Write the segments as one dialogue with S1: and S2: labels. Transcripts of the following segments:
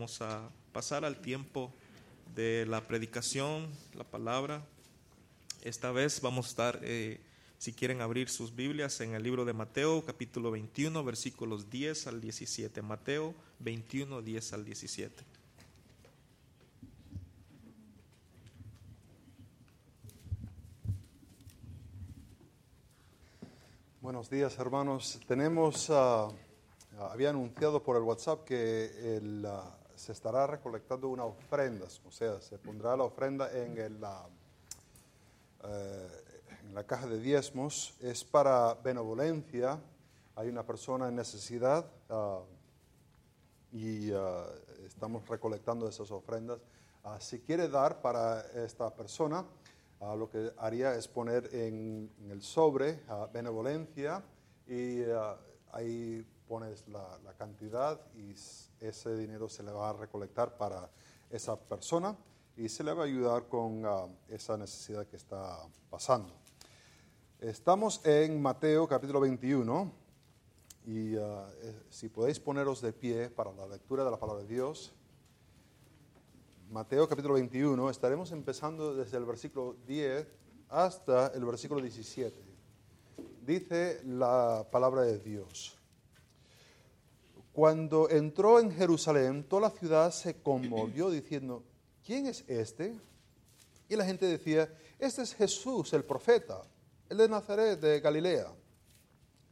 S1: vamos a pasar al tiempo de la predicación, la palabra. Esta vez vamos a estar, eh, si quieren abrir sus Biblias, en el libro de Mateo, capítulo 21, versículos 10 al 17. Mateo 21, 10 al 17.
S2: Buenos días, hermanos. Tenemos, ah, había anunciado por el WhatsApp que el, ah, se estará recolectando una ofrenda, o sea, se pondrá la ofrenda en, el, ah, eh, en la caja de diezmos. Es para benevolencia. Hay una persona en necesidad y estamos recolectando esas ofrendas. si quiere dar para esta persona, Ah, lo que haría es poner en, el sobre benevolencia y ah, ahí pones la, cantidad y ese dinero se le va a recolectar para esa persona y se le va a ayudar con esa necesidad que está pasando. Estamos en Mateo capítulo 21 y eh, si podéis poneros de pie para la lectura de la palabra de Dios. Mateo capítulo 21, estaremos empezando desde el versículo 10 hasta el versículo 17. Dice la palabra de Dios. Cuando entró en Jerusalén, toda la ciudad se conmovió diciendo, ¿quién es este? Y la gente decía, este es Jesús, el profeta, el de Nazaret de Galilea.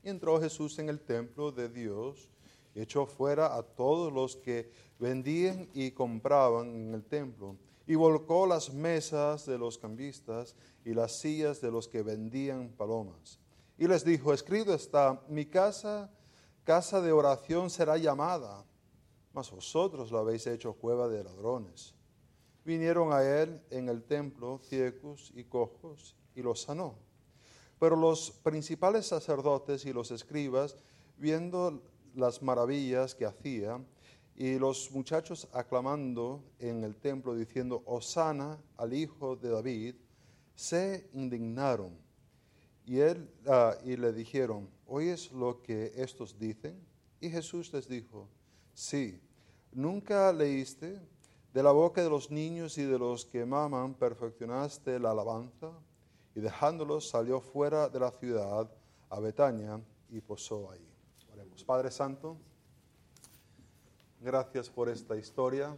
S2: Y entró Jesús en el templo de Dios echó fuera a todos los que vendían y compraban en el templo, y volcó las mesas de los cambistas y las sillas de los que vendían palomas. Y les dijo, escrito está, mi casa, casa de oración será llamada, mas vosotros la habéis hecho cueva de ladrones. Vinieron a él en el templo ciegos y cojos, y los sanó. Pero los principales sacerdotes y los escribas, viendo las maravillas que hacía y los muchachos aclamando en el templo diciendo, Osana al hijo de David, se indignaron. Y, él, ah, y le dijeron, ¿oyes lo que estos dicen? Y Jesús les dijo, sí, ¿nunca leíste? De la boca de los niños y de los que maman perfeccionaste la alabanza. Y dejándolos salió fuera de la ciudad a Betania y posó ahí. Padre Santo, gracias por esta historia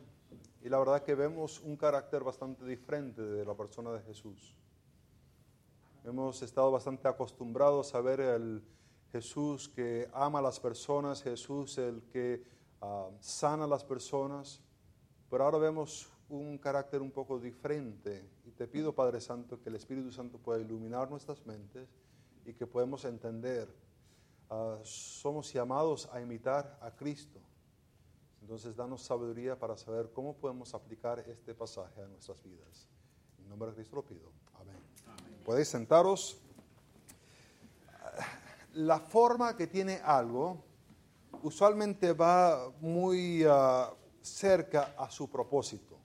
S2: y la verdad que vemos un carácter bastante diferente de la persona de Jesús. Hemos estado bastante acostumbrados a ver el Jesús que ama a las personas, Jesús el que ah, sana a las personas, pero ahora vemos un carácter un poco diferente y te pido Padre Santo que el Espíritu Santo pueda iluminar nuestras mentes y que podamos entender Ah, somos llamados a imitar a Cristo. Entonces, danos sabiduría para saber cómo podemos aplicar este pasaje a nuestras vidas. En nombre de Cristo lo pido. Amén. Podéis sentaros. La forma que tiene algo usualmente va muy ah, cerca a su propósito.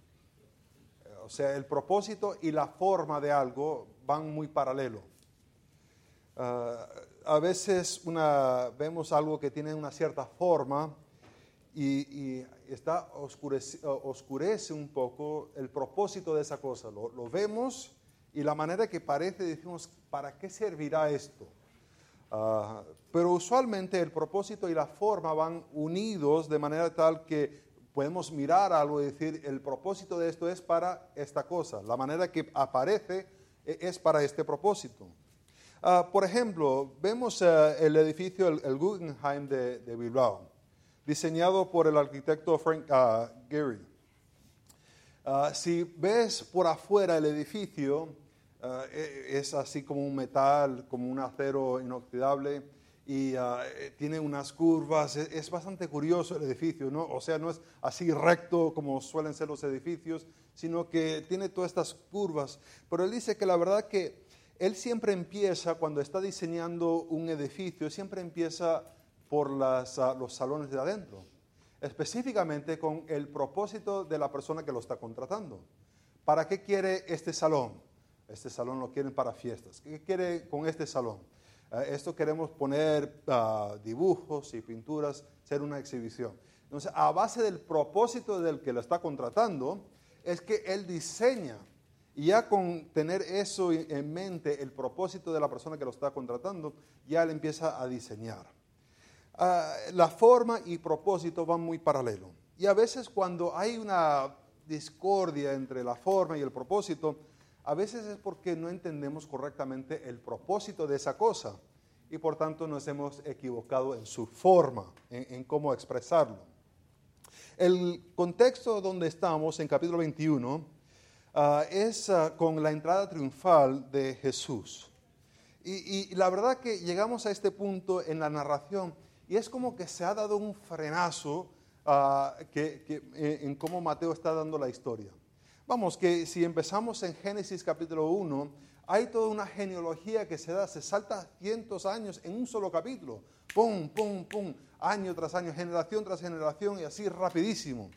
S2: O sea, el propósito y la forma de algo van muy paralelo. Ah, a veces vemos algo que tiene una cierta forma y, está oscurece, oscurece, un poco el propósito de esa cosa. Lo, vemos y la manera que parece decimos, ¿para qué servirá esto? Ah, pero usualmente el propósito y la forma van unidos de manera tal que podemos mirar algo y decir, el propósito de esto es para esta cosa. La manera que aparece e, es para este propósito. Ah, por ejemplo, vemos eh, el edificio, el, Guggenheim de, Bilbao, diseñado por el arquitecto Frank uh, Gehry. Ah, si ves por afuera el edificio, e, es así como un metal, como un acero inoxidable y tiene unas curvas. Es, es, bastante curioso el edificio, ¿no? O sea, no es así recto como suelen ser los edificios, sino que tiene todas estas curvas. Pero él dice que la verdad que él siempre empieza, cuando está diseñando un edificio, siempre empieza por ah, los salones de adentro, específicamente con el propósito de la persona que lo está contratando. ¿Para qué quiere este salón? Este salón lo quieren para fiestas. ¿Qué quiere con este salón? Eh, esto queremos poner ah, dibujos y pinturas, ser una exhibición. Entonces, a base del propósito del que lo está contratando, es que él diseña. Y ya con tener eso en mente, el propósito de la persona que lo está contratando, ya él empieza a diseñar. Ah, la forma y propósito van muy paralelos. Y a veces cuando hay una discordia entre la forma y el propósito, a veces es porque no entendemos correctamente el propósito de esa cosa y por tanto nos hemos equivocado en su forma, en cómo expresarlo. El contexto donde estamos, en capítulo 21, ah, es ah, con la entrada triunfal de Jesús. Y, la verdad que llegamos a este punto en la narración y es como que se ha dado un frenazo ah, eh, en cómo Mateo está dando la historia. Vamos, que si empezamos en Génesis capítulo 1, hay toda una genealogía que se da, se salta cientos años en un solo capítulo. Pum, pum, pum año tras año, generación tras generación y así rapidísimo.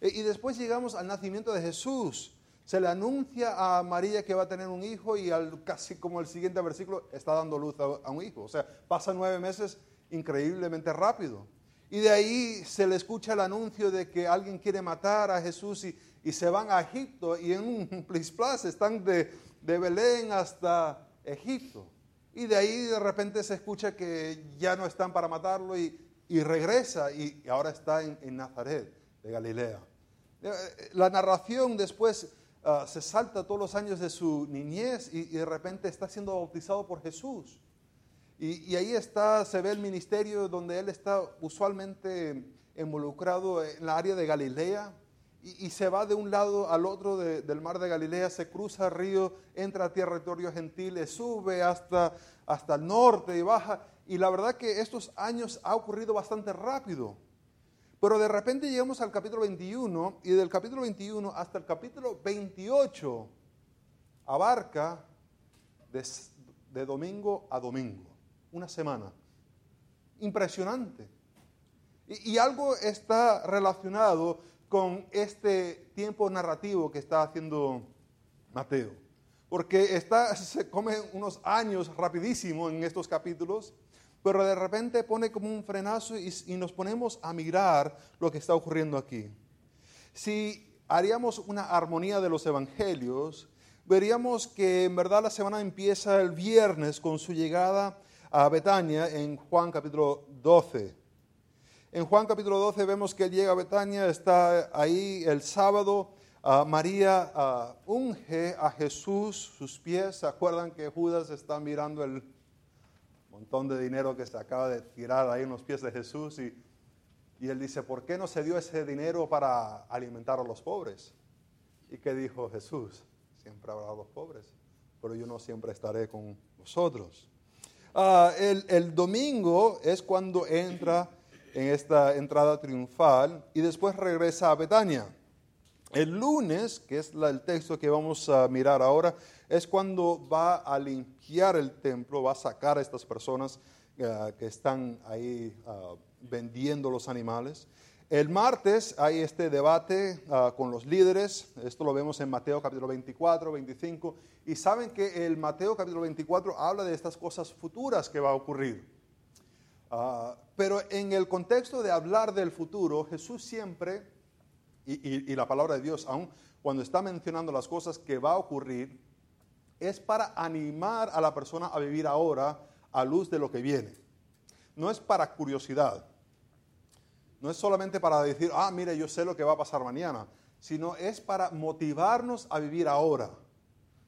S2: E, y después llegamos al nacimiento de Jesús. Se le anuncia a María que va a tener un hijo y al, casi como el siguiente versículo está dando luz a, un hijo. O sea, pasa nueve meses increíblemente rápido. Y de ahí se le escucha el anuncio de que alguien quiere matar a Jesús y, y se van a Egipto y en un plis están de, de Belén hasta Egipto. Y de ahí de repente se escucha que ya no están para matarlo y y regresa y ahora está en, Nazaret de Galilea. Eh, eh, la narración después ah, se salta todos los años de su niñez y, de repente está siendo bautizado por Jesús. Y, ahí está, se ve el ministerio donde él está usualmente involucrado en la área de Galilea. Y, se va de un lado al otro del mar de Galilea, se cruza el río, entra a territorio gentil, sube hasta, hasta el norte y baja. Y la verdad que estos años ha ocurrido bastante rápido. Pero de repente llegamos al capítulo 21 y del capítulo 21 hasta el capítulo 28 abarca de, domingo a domingo, una semana. Impresionante. Y, y, algo está relacionado con este tiempo narrativo que está haciendo Mateo. Porque está, se come unos años rapidísimo en estos capítulos pero de repente pone como un frenazo y, nos ponemos a mirar lo que está ocurriendo aquí. Si haríamos una armonía de los evangelios, veríamos que en verdad la semana empieza el viernes con su llegada a Betania en Juan capítulo 12. En Juan capítulo 12 vemos que él llega a Betania, está ahí el sábado. María unge a Jesús sus pies. ¿Se acuerdan que Judas está mirando el montón de dinero que se acaba de tirar ahí en los pies de Jesús y, y él dice, ¿por qué no se dio ese dinero para alimentar a los pobres? ¿Y qué dijo Jesús? Siempre habrá los pobres, pero yo no siempre estaré con vosotros. Ah, el, el, domingo es cuando entra en esta entrada triunfal y después regresa a Betania. El lunes, que es el texto que vamos a mirar ahora, es cuando va a limpiar el templo, va a sacar a estas personas eh, que están ahí ah, vendiendo los animales. El martes hay este debate ah, con los líderes, esto lo vemos en Mateo capítulo 24, 25, y saben que el Mateo capítulo 24 habla de estas cosas futuras que va a ocurrir. Ah, pero en el contexto de hablar del futuro, Jesús siempre, y, y la palabra de Dios, aún cuando está mencionando las cosas que va a ocurrir, es para animar a la persona a vivir ahora a luz de lo que viene. No es para curiosidad. No es solamente para decir, ah, mire, yo sé lo que va a pasar mañana, sino es para motivarnos a vivir ahora.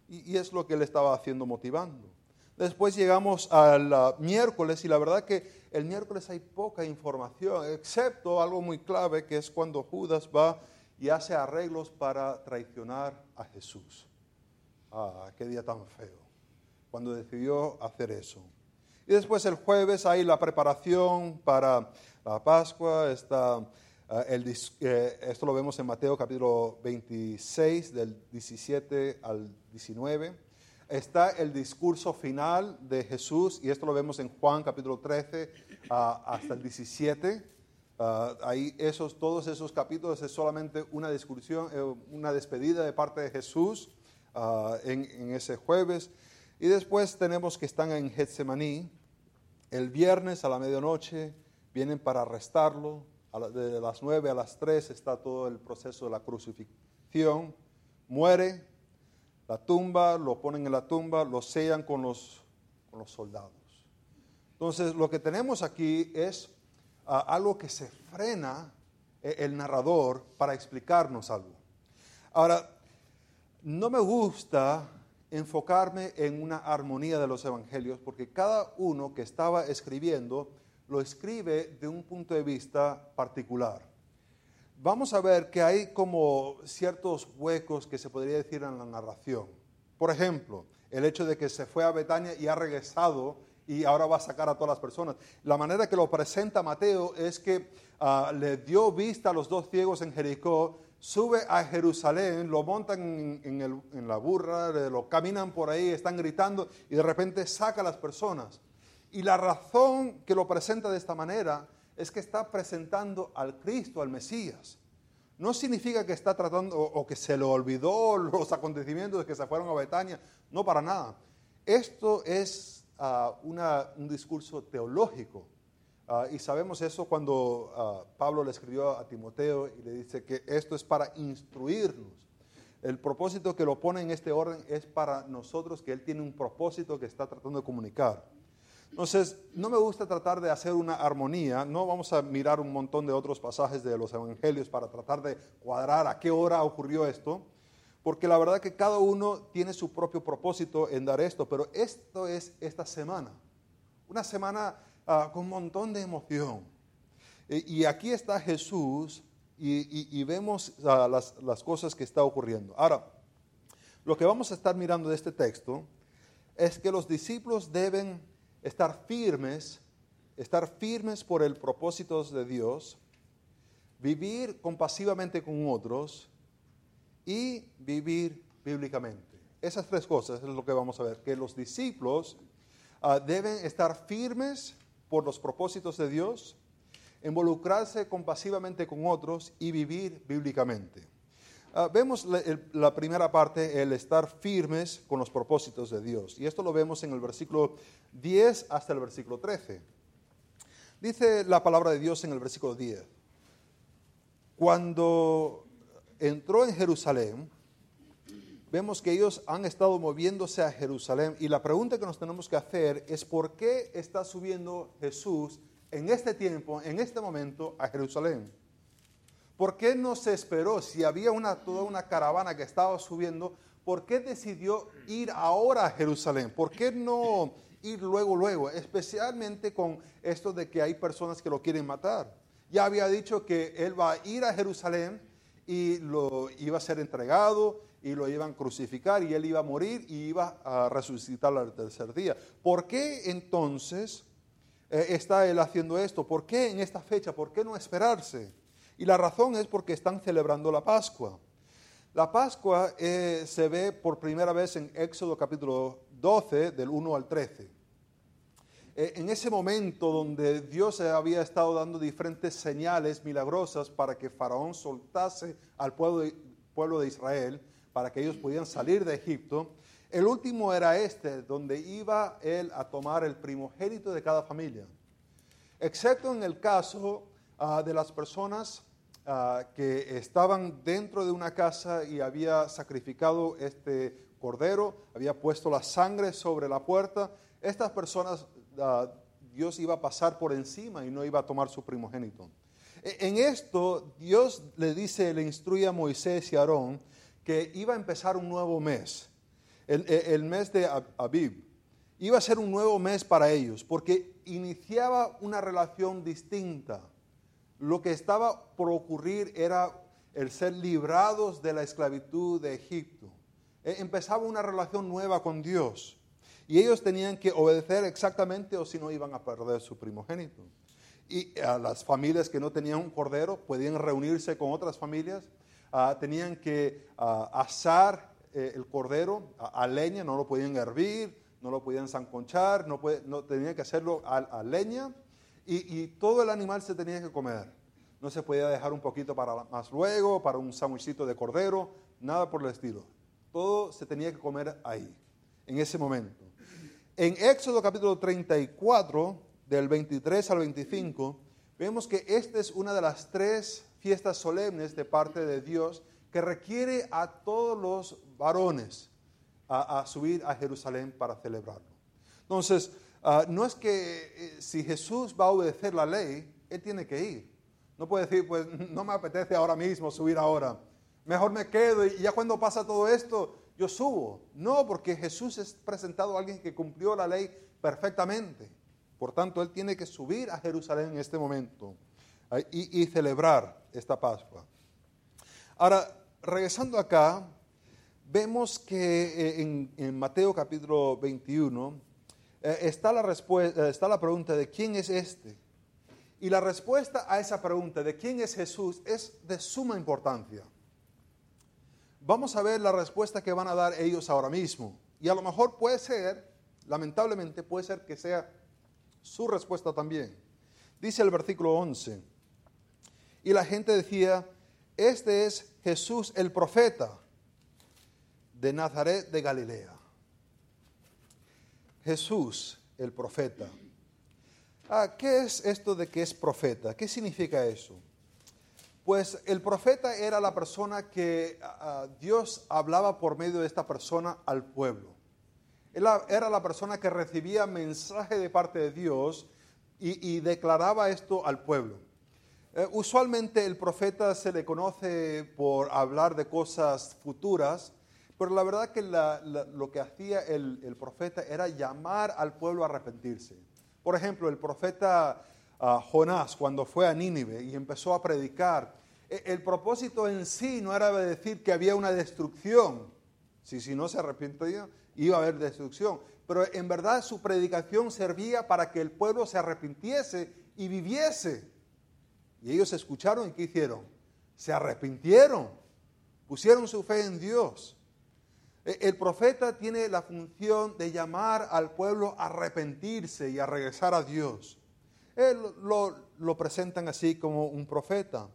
S2: Y, es lo que él estaba haciendo motivando. Después llegamos al uh, miércoles y la verdad que el miércoles hay poca información, excepto algo muy clave que es cuando Judas va y hace arreglos para traicionar a Jesús. Ah, qué día tan feo, cuando decidió hacer eso. Y después el jueves hay la preparación para la Pascua, está, ah, el, eh, esto lo vemos en Mateo capítulo 26, del 17 al 19. Está el discurso final de Jesús, y esto lo vemos en Juan capítulo 13 ah, hasta el 17. ahí esos, todos esos capítulos es solamente una discusión, eh, una despedida de parte de Jesús Ah, en, ese jueves. Y después tenemos que están en Getsemaní. El viernes a la medianoche vienen para arrestarlo, de las 9 a las 3 está todo el proceso de la crucifixión. Muere, la tumba, lo ponen en la tumba, lo sellan con los, con los soldados. Entonces, lo que tenemos aquí es ah, algo que se frena eh, el narrador para explicarnos algo. Ahora, no me gusta enfocarme en una armonía de los evangelios porque cada uno que estaba escribiendo lo escribe de un punto de vista particular. Vamos a ver que hay como ciertos huecos que se podría decir en la narración. Por ejemplo, el hecho de que se fue a Betania y ha regresado y ahora va a sacar a todas las personas. La manera que lo presenta Mateo es que ah, le dio vista a los dos ciegos en Jericó, sube a Jerusalén, lo montan en, en la burra, lo caminan por ahí, están gritando y de repente saca a las personas. Y la razón que lo presenta de esta manera es que está presentando al Cristo, al Mesías. No significa que está tratando o, que se le olvidó los acontecimientos de que se fueron a Betania, no para nada. Esto es ah, un discurso teológico. Ah, y sabemos eso cuando ah, Pablo le escribió a Timoteo y le dice que esto es para instruirnos. El propósito que lo pone en este orden es para nosotros, que Él tiene un propósito que está tratando de comunicar. Entonces, no me gusta tratar de hacer una armonía, no vamos a mirar un montón de otros pasajes de los evangelios para tratar de cuadrar a qué hora ocurrió esto, porque la verdad que cada uno tiene su propio propósito en dar esto, pero esto es esta semana, una semana ah, con un montón de emoción. Y, aquí está Jesús y, vemos ah, las, las cosas que está ocurriendo. Ahora, lo que vamos a estar mirando de este texto es que los discípulos deben estar firmes, estar firmes por el propósito de Dios, vivir compasivamente con otros y vivir bíblicamente. Esas tres cosas es lo que vamos a ver, que los discípulos ah, deben estar firmes por los propósitos de Dios, involucrarse compasivamente con otros y vivir bíblicamente. Ah, vemos la, primera parte, el estar firmes con los propósitos de Dios. Y esto lo vemos en el versículo 10 hasta el versículo 13. Dice la palabra de Dios en el versículo 10. Cuando entró en Jerusalén, vemos que ellos han estado moviéndose a Jerusalén y la pregunta que nos tenemos que hacer es por qué está subiendo Jesús en este tiempo, en este momento, a Jerusalén. ¿Por qué no se esperó si había una, toda una caravana que estaba subiendo? ¿Por qué decidió ir ahora a Jerusalén? ¿Por qué no ir luego, luego? Especialmente con esto de que hay personas que lo quieren matar. Ya había dicho que él va a ir a Jerusalén y lo iba a ser entregado y lo iban a crucificar y él iba a morir y iba a resucitar al tercer día. ¿Por qué entonces eh, está él haciendo esto? ¿Por qué en esta fecha? ¿Por qué no esperarse? Y la razón es porque están celebrando la Pascua. La Pascua eh, se ve por primera vez en Éxodo capítulo 12, del 1 al 13. Eh, en ese momento donde Dios había estado dando diferentes señales milagrosas para que Faraón soltase al pueblo de, pueblo de Israel, para que ellos pudieran salir de Egipto, el último era este, donde iba él a tomar el primogénito de cada familia. Excepto en el caso Ah, de las personas ah, que estaban dentro de una casa y había sacrificado este cordero, había puesto la sangre sobre la puerta. Estas personas, ah, Dios iba a pasar por encima y no iba a tomar su primogénito. E, en esto, Dios le dice, le instruye a Moisés y a Aarón que iba a empezar un nuevo mes, el, el mes de Abib. Iba a ser un nuevo mes para ellos, porque iniciaba una relación distinta lo que estaba por ocurrir era el ser librados de la esclavitud de Egipto. E, empezaba una relación nueva con Dios. Y ellos tenían que obedecer exactamente o si no iban a perder su primogénito. Y a las familias que no tenían un cordero podían reunirse con otras familias, ah, tenían que ah, asar eh, el cordero a, leña, no lo podían hervir, no lo podían zanconchar, no, tenían que hacerlo a leña y, todo el animal se tenía que comer. No se podía dejar un poquito para más luego, para un sándwichito de cordero, nada por el estilo. Todo se tenía que comer ahí, en ese momento. En Éxodo capítulo 34, del 23 al 25, vemos que esta es una de las tres fiestas solemnes de parte de Dios que requiere a todos los varones a, subir a Jerusalén para celebrarlo. Entonces, ah, no es que eh, si Jesús va a obedecer la ley, Él tiene que ir. No puede decir, pues no me apetece ahora mismo subir ahora. Mejor me quedo y ya cuando pasa todo esto, yo subo. No, porque Jesús es presentado a alguien que cumplió la ley perfectamente. Por tanto, Él tiene que subir a Jerusalén en este momento y, celebrar esta Pascua. Ahora, regresando acá, vemos que eh, en, Mateo capítulo 21 eh, está, la respuesta, está la pregunta de quién es este. Y la respuesta a esa pregunta de quién es Jesús es de suma importancia. Vamos a ver la respuesta que van a dar ellos ahora mismo. Y a lo mejor puede ser, lamentablemente puede ser que sea su respuesta también. Dice el versículo 11. Y la gente decía, este es Jesús el profeta de Nazaret de Galilea. Jesús el profeta. Ah, ¿Qué es esto de que es profeta? ¿Qué significa eso? Pues el profeta era la persona que ah, ah, Dios hablaba por medio de esta persona al pueblo. Era la persona que recibía mensaje de parte de Dios y, declaraba esto al pueblo. Eh, usualmente el profeta se le conoce por hablar de cosas futuras, pero la verdad que lo que hacía el, profeta era llamar al pueblo a arrepentirse. Por ejemplo, el profeta ah, Jonás, cuando fue a Nínive y empezó a predicar, e, el propósito en sí no era decir que había una destrucción. Si, si no se arrepentía, iba a haber destrucción. Pero en verdad su predicación servía para que el pueblo se arrepintiese y viviese. Y ellos escucharon y ¿qué hicieron? Se arrepintieron, pusieron su fe en Dios. E, el profeta tiene la función de llamar al pueblo a arrepentirse y a regresar a Dios. Él lo, lo presentan así como un profeta.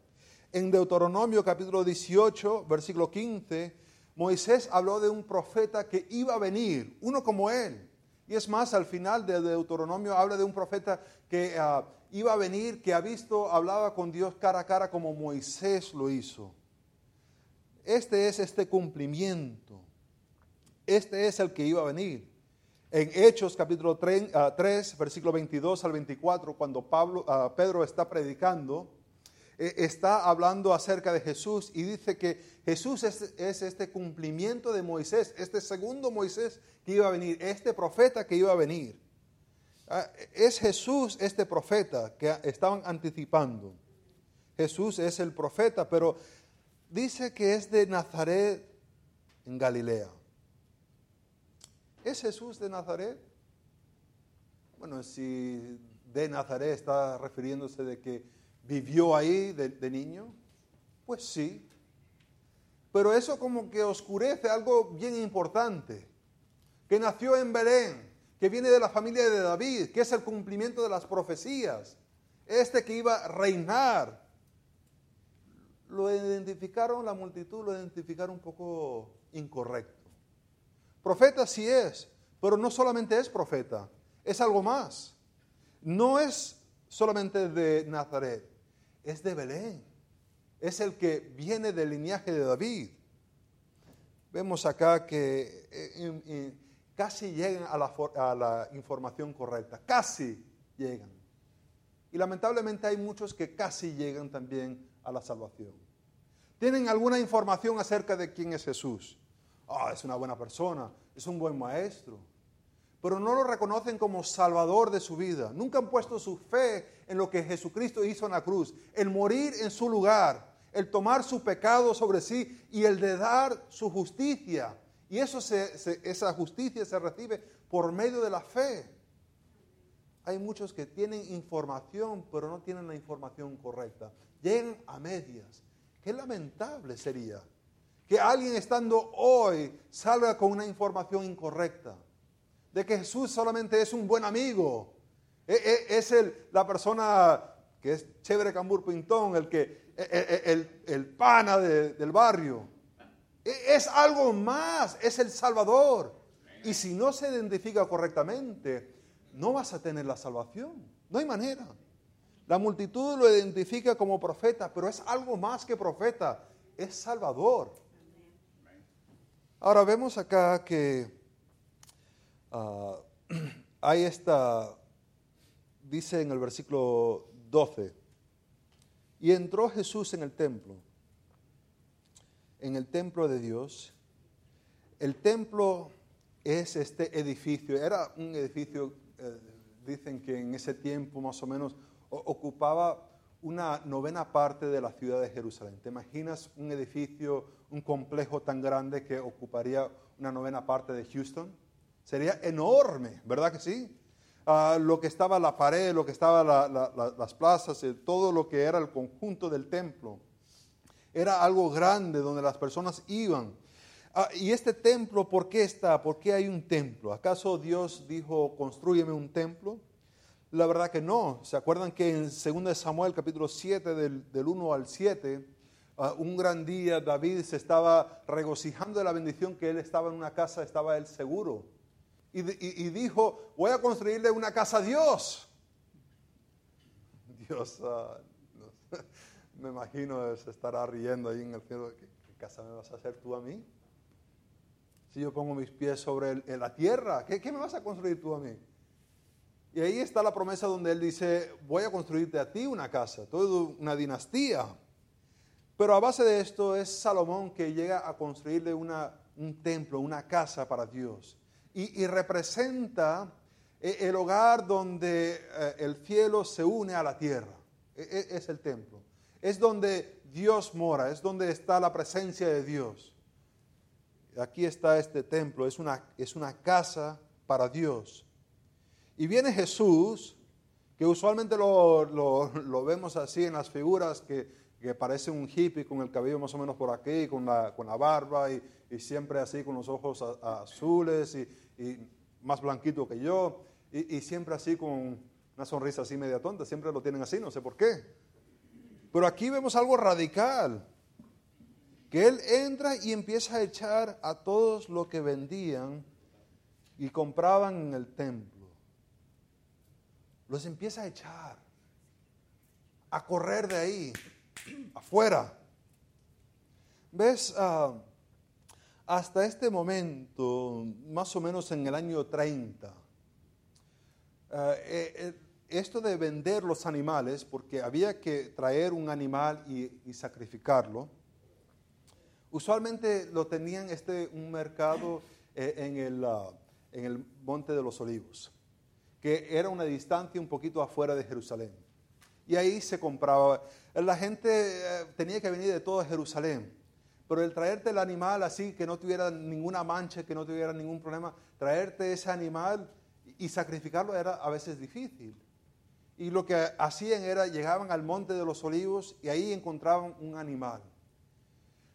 S2: En Deuteronomio capítulo 18, versículo 15, Moisés habló de un profeta que iba a venir, uno como él. Y es más, al final de Deuteronomio habla de un profeta que ah, iba a venir, que ha visto, hablaba con Dios cara a cara como Moisés lo hizo. Este es este cumplimiento. Este es el que iba a venir. En Hechos capítulo 3, ah, versículo 22 al 24, cuando ah, Pedro está predicando, e, está hablando acerca de Jesús y dice que Jesús es, este cumplimiento de Moisés, este segundo Moisés que iba a venir, este profeta que iba a venir. Ah, es Jesús este profeta que estaban anticipando. Jesús es el profeta, pero dice que es de Nazaret en Galilea. ¿Es Jesús de Nazaret? Bueno, si de Nazaret está refiriéndose de que ¿Vivió ahí de, niño? Pues sí. Pero eso como que oscurece algo bien importante. Que nació en Belén, que viene de la familia de David, que es el cumplimiento de las profecías. Este que iba a reinar. Lo identificaron, la multitud lo identificaron un poco incorrecto. Profeta sí es, pero no solamente es profeta, es algo más. No es solamente de Nazaret, es de Belén. Es el que viene del linaje de David. Vemos acá que eh, casi llegan a la, a la información correcta. Casi llegan. Y lamentablemente hay muchos que casi llegan también a la salvación. Tienen alguna información acerca de quién es Jesús. Ah, es una buena persona, es un buen maestro, pero no lo reconocen como salvador de su vida. Nunca han puesto su fe en lo que Jesucristo hizo en la cruz, el morir en su lugar, el tomar su pecado sobre sí y el de dar su justicia. Y eso esa justicia se recibe por medio de la fe. Hay muchos que tienen información, pero no tienen la información correcta. Llegan a medias. Qué lamentable sería que alguien estando hoy salga con una información incorrecta de que Jesús solamente es un buen amigo. E, e, es el, la persona que es chévere Cambur Pintón, el, que, e, el, el pana del barrio. Es algo más, es el Salvador. Y si no se identifica correctamente, no vas a tener la salvación. No hay manera. La multitud lo identifica como profeta, pero es algo más que profeta, es Salvador. Ahora vemos acá que ah, hay esta, dice en el versículo 12, y entró Jesús en el templo, en el templo de Dios. El templo es este edificio, era un edificio, eh, dicen que en ese tiempo más o menos ocupaba una novena parte de la ciudad de Jerusalén. ¿Te imaginas un edificio, un complejo tan grande que ocuparía una novena parte de Houston? Sería enorme, ¿verdad que sí? Ah, lo que estaba la pared, lo que estaban las plazas, eh, todo lo que era el conjunto del templo. Era algo grande donde las personas iban. Ah, y este templo, ¿por qué está? ¿Por qué hay un templo? ¿Acaso Dios dijo, construyeme un templo? La verdad que no. ¿Se acuerdan que en 2 Samuel capítulo 7 del, del 1 al 7, ah, un gran día David se estaba regocijando de la bendición que él estaba en una casa, estaba él seguro. Y, dijo, voy a construirle una casa a Dios. Dios, ah, me imagino se estará riendo ahí en el cielo. ¿Qué, casa me vas a hacer tú a mí? Si yo pongo mis pies sobre la tierra, ¿qué, ¿qué me vas a construir tú a mí? Y ahí está la promesa donde él dice, voy a construirte a ti una casa, toda una dinastía. Pero a base de esto es Salomón que llega a construirle una, un templo, una casa para Dios. Y, representa eh, el hogar donde eh, el cielo se une a la tierra. E, e, es el templo. Es donde Dios mora, es donde está la presencia de Dios. Aquí está este templo, es una, es una casa para Dios. Y viene Jesús, que usualmente lo, vemos así en las figuras, que, parece un hippie con el cabello más o menos por aquí, con la, con la barba y, siempre así con los ojos azules y, más blanquito que yo, y, siempre así con una sonrisa así media tonta, siempre lo tienen así, no sé por qué. Pero aquí vemos algo radical, que él entra y empieza a echar a todos los que vendían y compraban en el templo los empieza a echar, a correr de ahí, afuera. ¿Ves? Ah, hasta este momento, más o menos en el año 30, ah, eh, eh, esto de vender los animales, porque había que traer un animal y, sacrificarlo, usualmente lo tenían este, un mercado eh, en, el, ah, en el Monte de los Olivos que era una distancia un poquito afuera de Jerusalén. Y ahí se compraba. La gente eh, tenía que venir de todo Jerusalén. Pero el traerte el animal así, que no tuviera ninguna mancha, que no tuviera ningún problema, traerte ese animal y sacrificarlo era a veces difícil. Y lo que hacían era, llegaban al monte de los olivos y ahí encontraban un animal.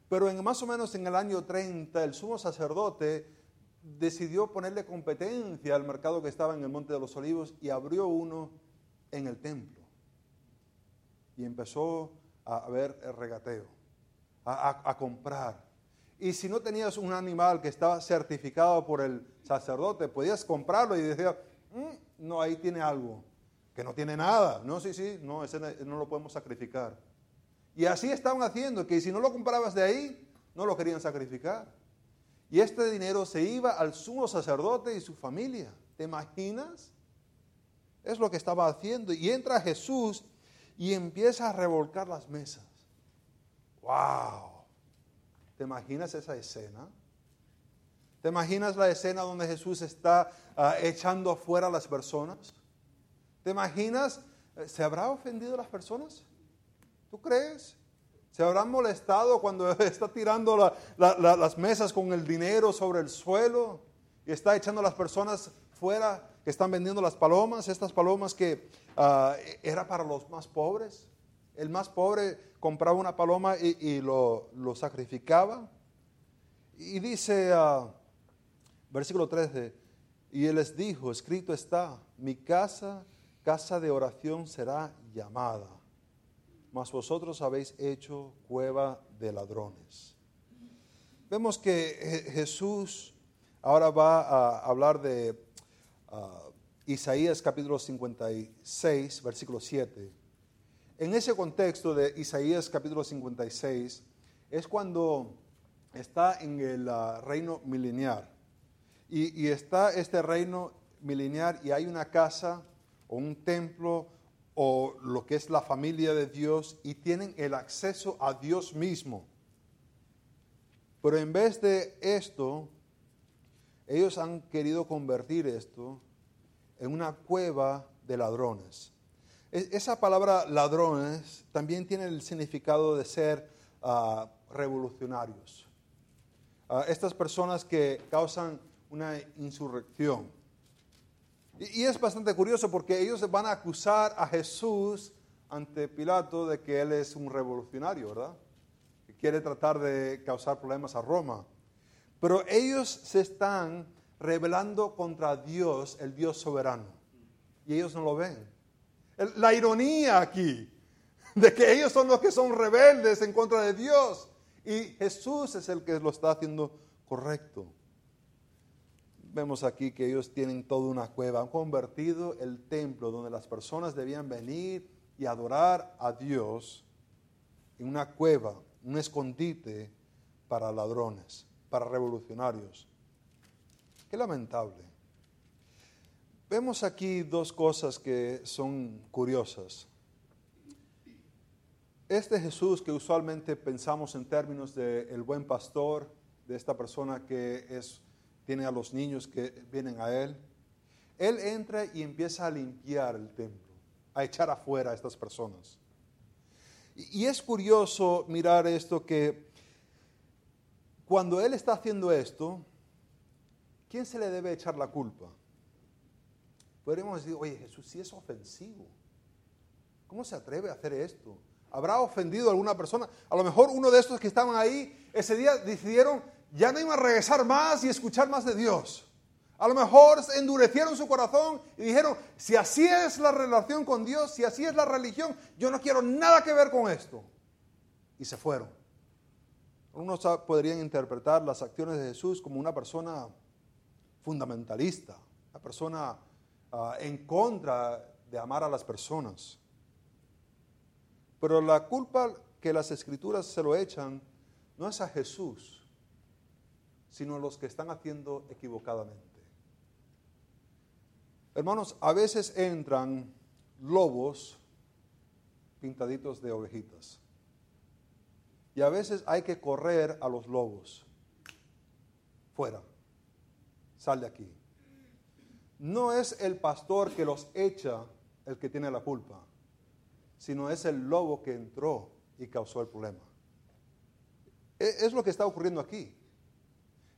S2: Pero en más o menos en el año 30, el sumo sacerdote decidió ponerle competencia al mercado que estaba en el Monte de los Olivos y abrió uno en el templo. Y empezó a ver el regateo, a, comprar. Y si no tenías un animal que estaba certificado por el sacerdote, podías comprarlo y decía, mm, no, ahí tiene algo, que no tiene nada. No, sí, sí, no, ese no lo podemos sacrificar. Y así estaban haciendo, que si no lo comprabas de ahí, no lo querían sacrificar. Y este dinero se iba al sumo sacerdote y su familia. ¿Te imaginas? Es lo que estaba haciendo. Y entra Jesús y empieza a revolcar las mesas. ¡Wow! ¿Te imaginas esa escena? ¿Te imaginas la escena donde Jesús está ah, echando afuera a las personas? ¿Te imaginas? Eh, ¿Se habrá ofendido a las personas? ¿Tú crees? ¿Se habrán molestado cuando está tirando las mesas con el dinero sobre el suelo y está echando a las personas fuera que están vendiendo las palomas? Estas palomas que uh, era para los más pobres. El más pobre compraba una paloma y, lo, sacrificaba. Y dice, uh, versículo 13, y él les dijo, escrito está, mi casa, casa de oración será llamada mas vosotros habéis hecho cueva de ladrones. Vemos que Jesús ahora va a hablar de Isaías capítulo 56, versículo 7. en ese contexto de Isaías capítulo 56 es cuando está en el uh, reino milenial. Y, y, está este reino milenial y hay una casa o un templo o lo que es la familia de Dios y tienen el acceso a Dios mismo. Pero en vez de esto, ellos han querido convertir esto en una cueva de ladrones. Esa palabra ladrones también tiene el significado de ser uh, revolucionarios. Uh, estas personas que causan una insurrección. Y, y, es bastante curioso porque ellos van a acusar a Jesús ante Pilato de que él es un revolucionario, ¿verdad? Que quiere tratar de causar problemas a Roma. Pero ellos se están rebelando contra Dios, el Dios soberano. Y ellos no lo ven. La ironía aquí, de que ellos son los que son rebeldes en contra de Dios. Y Jesús es el que lo está haciendo correcto. Vemos aquí que ellos tienen toda una cueva, han convertido el templo donde las personas debían venir y adorar a Dios en una cueva, un escondite para ladrones, para revolucionarios. Qué lamentable. Vemos aquí dos cosas que son curiosas. Este Jesús que usualmente pensamos en términos de el buen pastor, de esta persona que es, tiene a los niños que vienen a él, él entra y empieza a limpiar el templo, a echar afuera a estas personas. Y es curioso mirar esto que cuando él está haciendo esto, ¿quién se le debe echar la culpa? Podríamos decir, oye, Jesús sí es ofensivo. ¿Cómo se atreve a hacer esto? ¿Habrá ofendido a alguna persona? A lo mejor uno de estos que estaban ahí ese día decidieron ya no iban a regresar más y escuchar más de Dios. A lo mejor endurecieron su corazón y dijeron, si así es la relación con Dios, si así es la religión, yo no quiero nada que ver con esto. Y se fueron. Algunos podrían interpretar las acciones de Jesús como una persona fundamentalista, una persona uh, en contra de amar a las personas. Pero la culpa que las escrituras se lo echan no es a Jesús, sino a los que están haciendo equivocadamente. Hermanos, a veces entran lobos pintaditos de ovejitas. Y a veces hay que correr a los lobos. Fuera sal de aquí. No es el pastor que los echa el que tiene la culpa, sino es el lobo que entró y causó el problema. E, es lo que está ocurriendo aquí.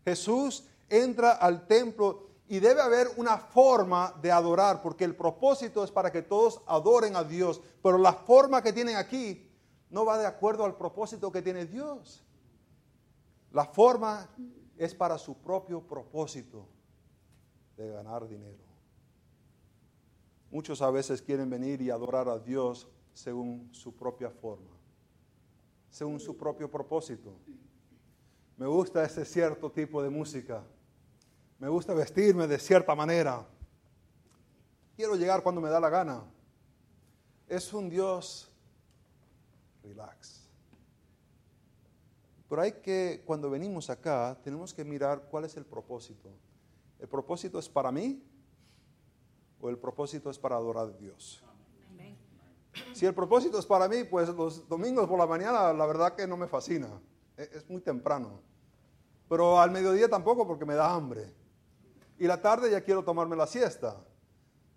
S2: Jesús entra al templo y debe haber una forma de adorar, porque el propósito es para que todos adoren a Dios, pero la forma que tienen aquí no va de acuerdo al propósito que tiene Dios. La forma es para su propio propósito de ganar dinero. Muchos a veces quieren venir y adorar a Dios según su propia forma, según su propio propósito. Me gusta ese cierto tipo de música. Me gusta vestirme de cierta manera. Quiero llegar cuando me da la gana. Es un Dios relax. Pero hay que, cuando venimos acá, tenemos que mirar cuál es el propósito. ¿El propósito es para mí o el propósito es para adorar a Dios? Si el propósito es para mí, pues los domingos por la mañana la verdad que no me fascina. E, es muy temprano. Pero al mediodía tampoco porque me da hambre. Y la tarde ya quiero tomarme la siesta.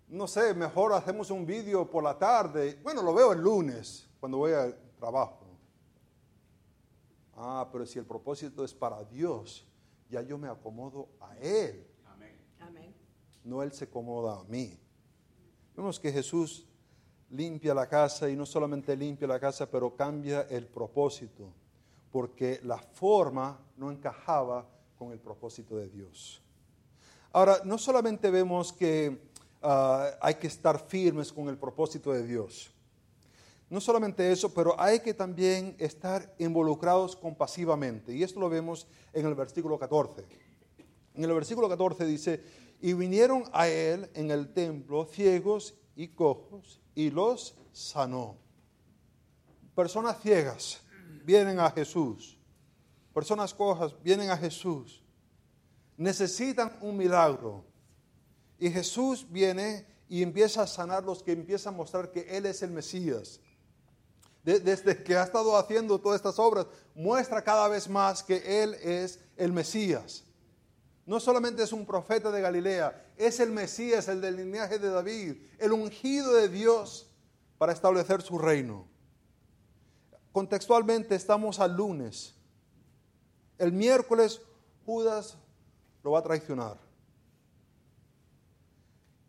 S2: No sé, mejor hacemos un vídeo por la tarde. Bueno, lo veo el lunes cuando voy al trabajo. Ah, pero si el propósito es para Dios, ya yo me acomodo a Él no Él se acomoda a mí. Vemos que Jesús limpia la casa y no solamente limpia la casa, pero cambia el propósito, porque la forma no encajaba con el propósito de Dios. Ahora, no solamente vemos que ah, hay que estar firmes con el propósito de Dios, no solamente eso, pero hay que también estar involucrados compasivamente. Y esto lo vemos en el versículo 14. En el versículo 14 dice, y vinieron a él en el templo ciegos y cojos y los sanó. personas ciegas vienen a Jesús, personas cojas vienen a Jesús, necesitan un milagro. Y Jesús viene y empieza a sanarlos, que empieza a mostrar que Él es el Mesías. Desde que ha estado haciendo todas estas obras, muestra cada vez más que Él es el Mesías. No solamente es un profeta de Galilea, es el Mesías, el del linaje de David, el ungido de Dios para establecer su reino. Contextualmente estamos al lunes. El miércoles Judas lo va a traicionar.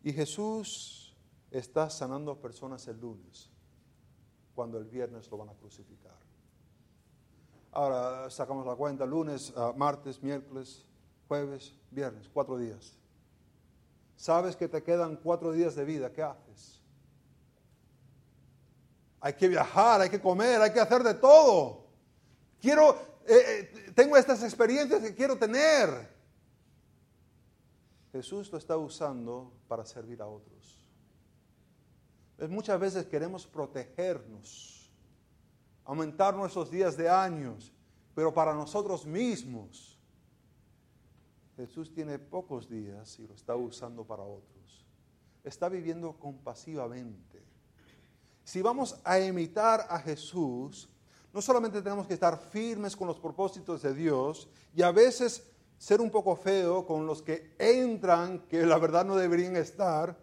S2: Y Jesús está sanando personas el lunes, cuando el viernes lo van a crucificar. Ahora sacamos la cuenta, lunes, ah, martes, miércoles, jueves, viernes, cuatro días. Sabes que te quedan cuatro días de vida, ¿qué haces? Hay que viajar, hay que comer, hay que hacer de todo. Quiero, eh, eh, tengo estas experiencias que quiero tener. Jesús lo está usando para servir a otros. Muchas veces queremos protegernos, aumentar nuestros días de años, pero para nosotros mismos. Jesús tiene pocos días y lo está usando para otros. Está viviendo compasivamente. Si vamos a imitar a Jesús, no solamente tenemos que estar firmes con los propósitos de Dios y a veces ser un poco feo con los que entran, que la verdad no deberían estar,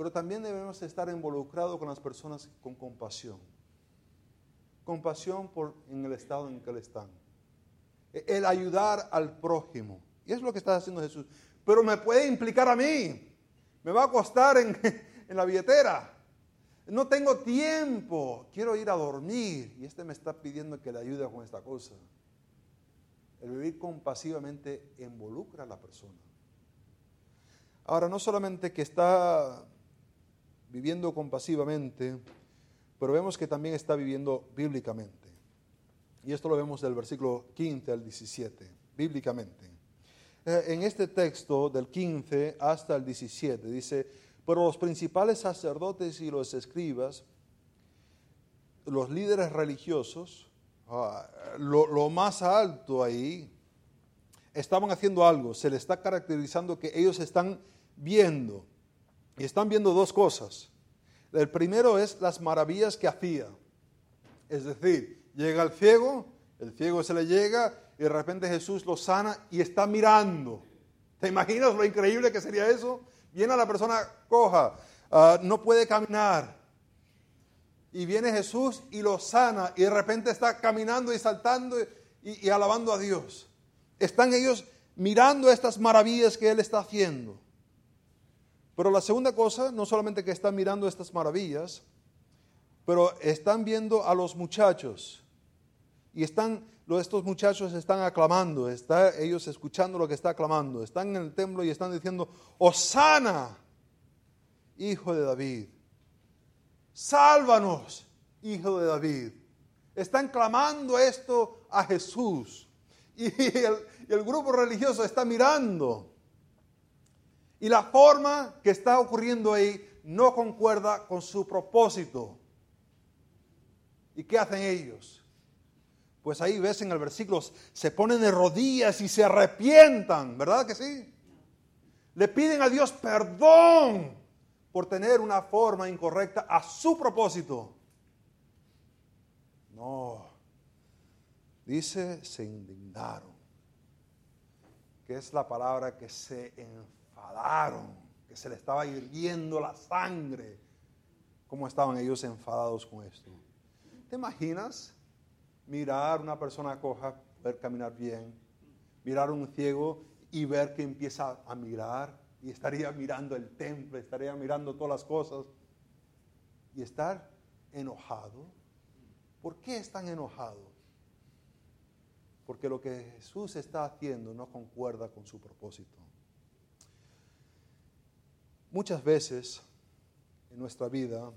S2: pero también debemos estar involucrados con las personas con compasión. Compasión por en el estado en que están. El ayudar al prójimo. Y es lo que está haciendo Jesús. Pero me puede implicar a mí. Me va a costar en, en la billetera. No tengo tiempo. Quiero ir a dormir. Y este me está pidiendo que le ayude con esta cosa. El vivir compasivamente involucra a la persona. Ahora, no solamente que está viviendo compasivamente, pero vemos que también está viviendo bíblicamente. Y esto lo vemos del versículo 15 al 17, bíblicamente. Eh, en este texto, del 15 hasta el 17, dice, pero los principales sacerdotes y los escribas, los líderes religiosos, Ah, lo, más alto ahí, estaban haciendo algo, se le está caracterizando que ellos están viendo, y están viendo dos cosas. El primero es las maravillas que hacía. Es decir, llega el ciego, el ciego se le llega y de repente Jesús lo sana y está mirando. ¿Te imaginas lo increíble que sería eso? Viene a la persona coja, ah, no puede caminar, y viene Jesús y lo sana y de repente está caminando y saltando y, alabando a Dios. Están ellos mirando estas maravillas que Él está haciendo. Pero la segunda cosa, no solamente que están mirando estas maravillas, pero están viendo a los muchachos. Y están, estos muchachos están aclamando, están ellos escuchando lo que está aclamando. Están en el templo y están diciendo, Osana, hijo de David sálvanos, hijo de David. Están clamando esto a Jesús. Y el, grupo religioso está mirando. Y la forma que está ocurriendo ahí no concuerda con su propósito. ¿Y qué hacen ellos? Pues ahí ves en el versículo, se ponen de rodillas y se arrepientan, ¿verdad que sí? Le piden a Dios perdón por tener una forma incorrecta a su propósito. No. Dice, se indignaron. Que es la palabra que se que se le estaba hirviendo la sangre. ¿Cómo estaban ellos enfadados con esto? ¿Te imaginas mirar una persona coja, ver caminar bien, mirar un ciego y ver que empieza a mirar y estaría mirando el templo, estaría mirando todas las cosas y estar enojado. ¿Por qué están enojado? Porque lo que Jesús está haciendo no concuerda con su propósito. Muchas veces en nuestra vida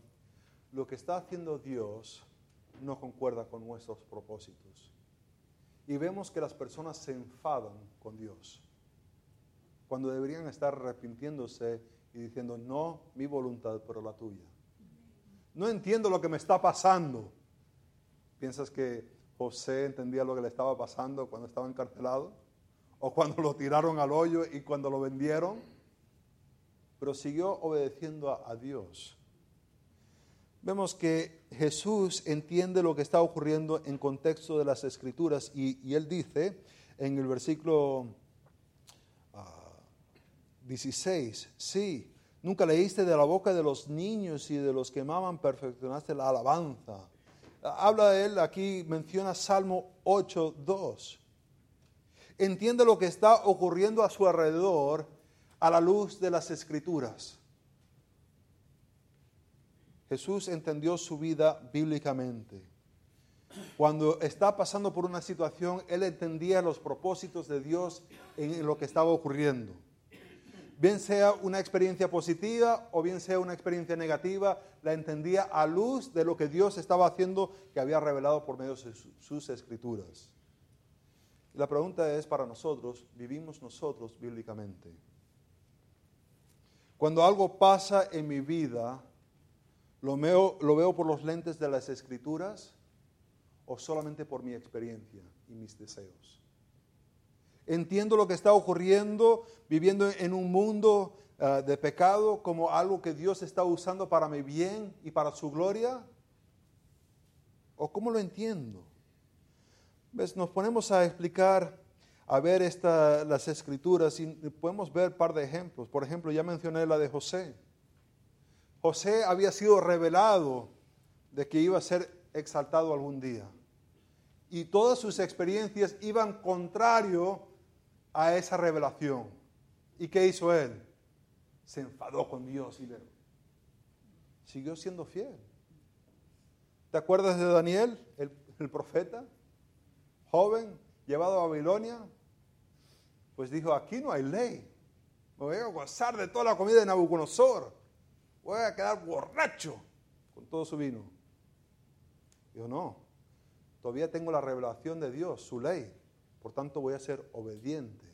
S2: lo que está haciendo Dios no concuerda con nuestros propósitos. Y vemos que las personas se enfadan con Dios cuando deberían estar arrepintiéndose y diciendo, no mi voluntad, pero la tuya. No entiendo lo que me está pasando. ¿Piensas que José entendía lo que le estaba pasando cuando estaba encarcelado? ¿O cuando lo tiraron al hoyo y cuando lo vendieron? Pero siguió obedeciendo a, Dios. Vemos que Jesús entiende lo que está ocurriendo en contexto de las escrituras y, él dice en el versículo 16, sí, nunca leíste de la boca de los niños y de los que amaban, perfeccionaste la alabanza. Habla de él, aquí menciona Salmo 8, 2. Entiende lo que está ocurriendo a su alrededor a la luz de las escrituras. Jesús entendió su vida bíblicamente. Cuando está pasando por una situación, él entendía los propósitos de Dios en lo que estaba ocurriendo bien sea una experiencia positiva o bien sea una experiencia negativa, la entendía a luz de lo que Dios estaba haciendo que había revelado por medio de sus escrituras. la pregunta es para nosotros, ¿vivimos nosotros bíblicamente? Cuando algo pasa en mi vida, ¿lo veo, ¿lo veo por los lentes de las escrituras o solamente por mi experiencia y mis deseos? Entiendo lo que está ocurriendo viviendo en un mundo ah, de pecado como algo que Dios está usando para mi bien y para su gloria. ¿O cómo lo entiendo? ¿Ves? Nos ponemos a explicar, a ver esta, las escrituras y podemos ver un par de ejemplos. Por ejemplo, ya mencioné la de José. José había sido revelado de que iba a ser exaltado algún día. Y todas sus experiencias iban contrario a esa revelación. ¿Y qué hizo él? Se enfadó con Dios y le siguió siendo fiel. ¿Te acuerdas de Daniel, el, profeta? Joven, llevado a Babilonia. Pues dijo, aquí no hay ley. Me voy a gozar de toda la comida de Nabucodonosor. Voy a quedar borracho con todo su vino. Dijo, no, todavía tengo la revelación de Dios, su ley. Por tanto, voy a ser obediente,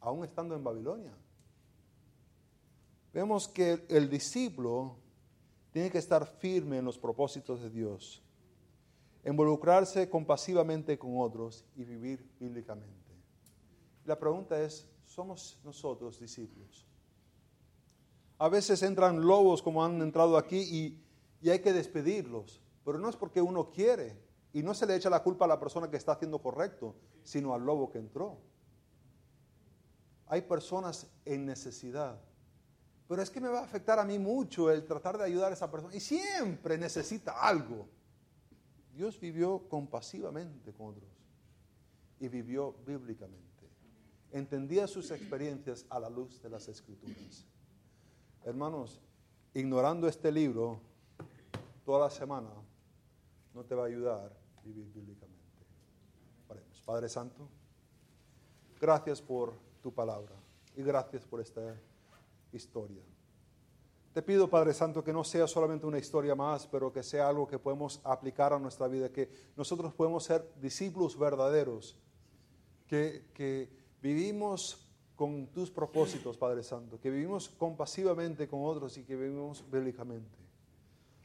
S2: aún estando en Babilonia. Vemos que el discípulo tiene que estar firme en los propósitos de Dios, involucrarse compasivamente con otros y vivir bíblicamente. La pregunta es, ¿somos nosotros discípulos? A veces entran lobos como han entrado aquí y, y hay que despedirlos, pero no es porque uno quiere, y no se le echa la culpa a la persona que está haciendo correcto, sino al lobo que entró. Hay personas en necesidad. Pero es que me va a afectar a mí mucho el tratar de ayudar a esa persona. Y siempre necesita algo. Dios vivió compasivamente con otros y vivió bíblicamente. Entendía sus experiencias a la luz de las escrituras. Hermanos, ignorando este libro toda la semana no te va a ayudar vivir bíblicamente. Padre Santo, gracias por tu palabra y gracias por esta historia. Te pido, Padre Santo, que no sea solamente una historia más, pero que sea algo que podemos aplicar a nuestra vida, que nosotros podemos ser discípulos verdaderos, que, que vivimos con tus propósitos, Padre Santo, que vivimos compasivamente con otros y que vivimos bíblicamente.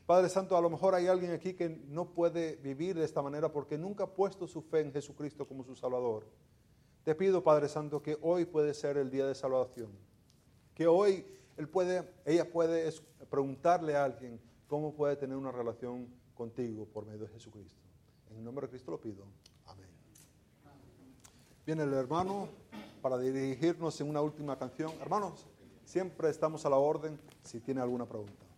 S2: Padre Santo, a lo mejor hay alguien aquí que no puede vivir de esta manera porque nunca ha puesto su fe en Jesucristo como su Salvador. Te pido, Padre Santo, que hoy puede ser el día de salvación. Que hoy él puede, ella puede preguntarle a alguien cómo puede tener una relación contigo por medio de Jesucristo. En el nombre de Cristo lo pido. Amén. Viene el hermano para dirigirnos en una última canción. Hermanos, siempre estamos a la orden si tiene alguna pregunta.